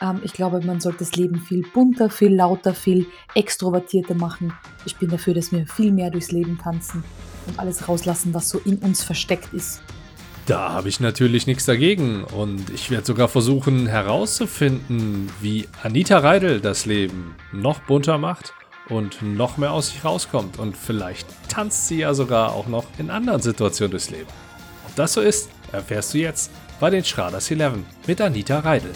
Ähm, ich glaube, man sollte das Leben viel bunter, viel lauter, viel extrovertierter machen. Ich bin dafür, dass wir viel mehr durchs Leben tanzen und alles rauslassen, was so in uns versteckt ist. Da habe ich natürlich nichts dagegen und ich werde sogar versuchen herauszufinden, wie Anita Reidel das Leben noch bunter macht und noch mehr aus sich rauskommt und vielleicht tanzt sie ja sogar auch noch in anderen Situationen durchs Leben. Ob das so ist, erfährst du jetzt bei den Schraders 11 mit Anita Reidel.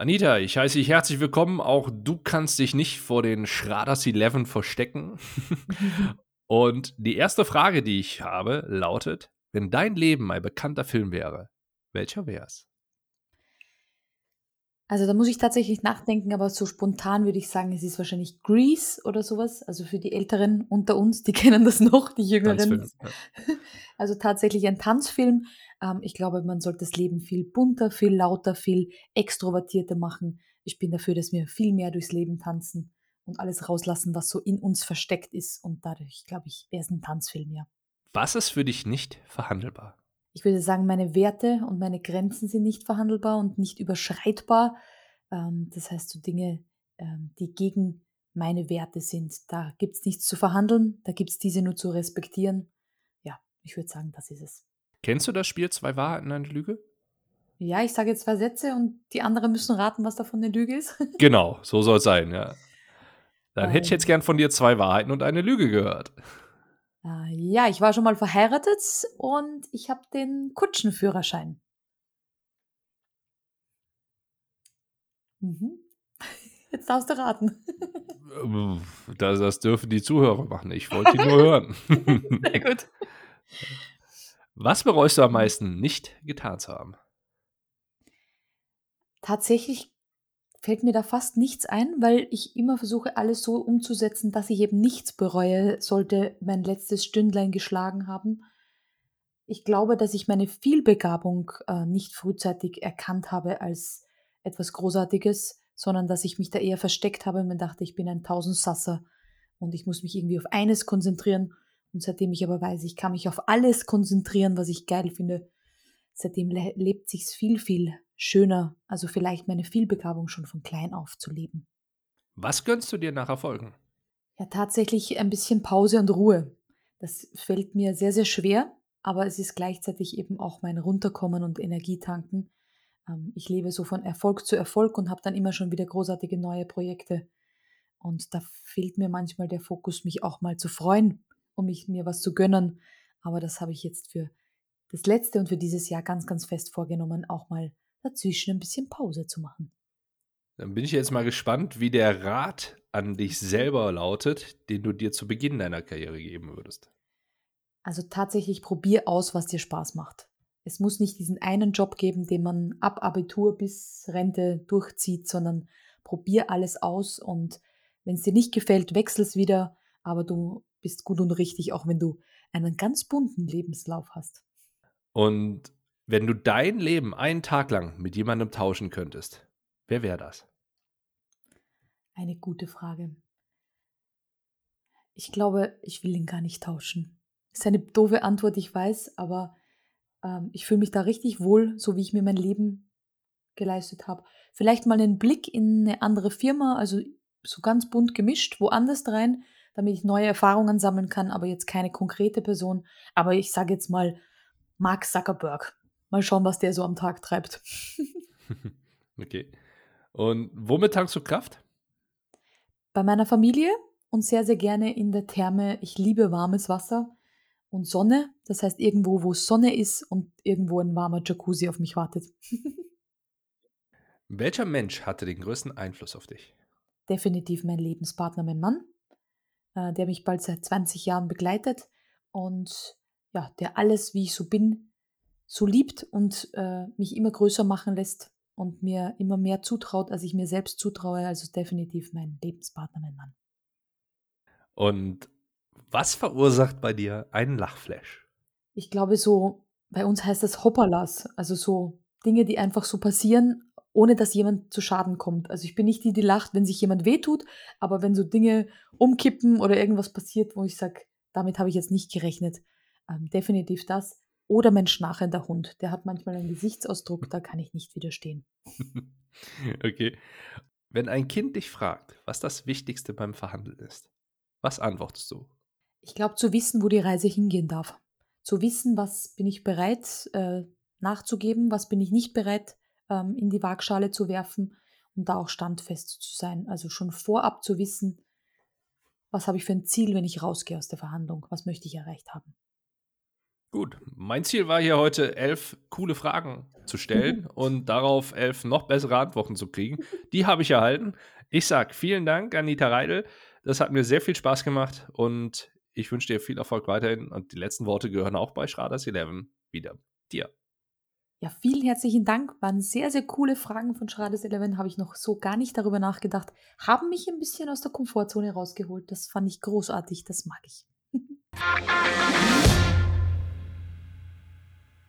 Anita, ich heiße dich herzlich willkommen. Auch du kannst dich nicht vor den Schraders 11 verstecken. Und die erste Frage, die ich habe, lautet: Wenn dein Leben ein bekannter Film wäre, welcher wäre es? Also da muss ich tatsächlich nachdenken, aber so spontan würde ich sagen, es ist wahrscheinlich Grease oder sowas. Also für die Älteren unter uns, die kennen das noch, die Jüngeren. Tanzfilm, ja. Also tatsächlich ein Tanzfilm. Ähm, ich glaube, man sollte das Leben viel bunter, viel lauter, viel extrovertierter machen. Ich bin dafür, dass wir viel mehr durchs Leben tanzen und alles rauslassen, was so in uns versteckt ist. Und dadurch, glaube ich, wäre es ein Tanzfilm, ja. Was ist für dich nicht verhandelbar? Ich würde sagen, meine Werte und meine Grenzen sind nicht verhandelbar und nicht überschreitbar. Ähm, das heißt, so Dinge, ähm, die gegen meine Werte sind, da gibt es nichts zu verhandeln, da gibt es diese nur zu respektieren. Ja, ich würde sagen, das ist es. Kennst du das Spiel Zwei Wahrheiten, eine Lüge? Ja, ich sage jetzt zwei Sätze und die anderen müssen raten, was davon eine Lüge ist. genau, so soll es sein, ja. Dann ähm, hätte ich jetzt gern von dir zwei Wahrheiten und eine Lüge gehört. Äh, ja, ich war schon mal verheiratet und ich habe den Kutschenführerschein. Mhm. Jetzt darfst du raten. Das, das dürfen die Zuhörer machen. Ich wollte die nur hören. Sehr gut. Was bereust du am meisten nicht getan zu haben? Tatsächlich fällt mir da fast nichts ein, weil ich immer versuche, alles so umzusetzen, dass ich eben nichts bereue, sollte mein letztes Stündlein geschlagen haben. Ich glaube, dass ich meine Vielbegabung äh, nicht frühzeitig erkannt habe als etwas Großartiges, sondern dass ich mich da eher versteckt habe und mir dachte, ich bin ein Tausendsasser und ich muss mich irgendwie auf eines konzentrieren und seitdem ich aber weiß, ich kann mich auf alles konzentrieren, was ich geil finde, seitdem le lebt sich's viel, viel schöner, also vielleicht meine Vielbegabung schon von klein auf zu leben. Was gönnst du dir nach Erfolgen? Ja, tatsächlich ein bisschen Pause und Ruhe. Das fällt mir sehr, sehr schwer, aber es ist gleichzeitig eben auch mein Runterkommen und Energietanken. Ähm, ich lebe so von Erfolg zu Erfolg und habe dann immer schon wieder großartige neue Projekte. Und da fehlt mir manchmal der Fokus, mich auch mal zu freuen um mich, mir was zu gönnen. Aber das habe ich jetzt für das letzte und für dieses Jahr ganz, ganz fest vorgenommen, auch mal dazwischen ein bisschen Pause zu machen. Dann bin ich jetzt mal gespannt, wie der Rat an dich selber lautet, den du dir zu Beginn deiner Karriere geben würdest. Also tatsächlich probier aus, was dir Spaß macht. Es muss nicht diesen einen Job geben, den man ab Abitur bis Rente durchzieht, sondern probier alles aus und wenn es dir nicht gefällt, wechsel es wieder, aber du bist gut und richtig, auch wenn du einen ganz bunten Lebenslauf hast. Und wenn du dein Leben einen Tag lang mit jemandem tauschen könntest, wer wäre das? Eine gute Frage. Ich glaube, ich will ihn gar nicht tauschen. Ist eine doofe Antwort, ich weiß, aber ähm, ich fühle mich da richtig wohl, so wie ich mir mein Leben geleistet habe. Vielleicht mal einen Blick in eine andere Firma, also so ganz bunt gemischt, woanders rein, damit ich neue Erfahrungen sammeln kann, aber jetzt keine konkrete Person. Aber ich sage jetzt mal Mark Zuckerberg. Mal schauen, was der so am Tag treibt. okay. Und womit tankst du Kraft? Bei meiner Familie und sehr, sehr gerne in der Therme. Ich liebe warmes Wasser und Sonne. Das heißt, irgendwo, wo Sonne ist und irgendwo ein warmer Jacuzzi auf mich wartet. Welcher Mensch hatte den größten Einfluss auf dich? Definitiv mein Lebenspartner, mein Mann. Äh, der mich bald seit 20 Jahren begleitet und ja, der alles, wie ich so bin, so liebt und äh, mich immer größer machen lässt und mir immer mehr zutraut, als ich mir selbst zutraue. Also definitiv mein Lebenspartner, mein Mann. Und was verursacht bei dir einen Lachflash? Ich glaube so, bei uns heißt das Hopperlas, also so Dinge, die einfach so passieren, ohne dass jemand zu Schaden kommt. Also ich bin nicht die, die lacht, wenn sich jemand wehtut, aber wenn so Dinge umkippen oder irgendwas passiert, wo ich sage, damit habe ich jetzt nicht gerechnet, ähm, definitiv das. Oder mein schnarchender Hund, der hat manchmal einen Gesichtsausdruck, da kann ich nicht widerstehen. okay. Wenn ein Kind dich fragt, was das Wichtigste beim Verhandeln ist, was antwortest du? Ich glaube, zu wissen, wo die Reise hingehen darf. Zu wissen, was bin ich bereit äh, nachzugeben, was bin ich nicht bereit ähm, in die Waagschale zu werfen und da auch standfest zu sein. Also schon vorab zu wissen, was habe ich für ein Ziel, wenn ich rausgehe aus der Verhandlung, was möchte ich erreicht haben. Gut, mein Ziel war hier heute elf coole Fragen zu stellen und darauf elf noch bessere Antworten zu kriegen. Die habe ich erhalten. Ich sage vielen Dank, Anita Reidel. Das hat mir sehr viel Spaß gemacht und ich wünsche dir viel Erfolg weiterhin. Und die letzten Worte gehören auch bei Schraders 11 wieder dir. Ja, vielen herzlichen Dank. Waren sehr, sehr coole Fragen von Schraders 11. Habe ich noch so gar nicht darüber nachgedacht. Haben mich ein bisschen aus der Komfortzone rausgeholt. Das fand ich großartig. Das mag ich.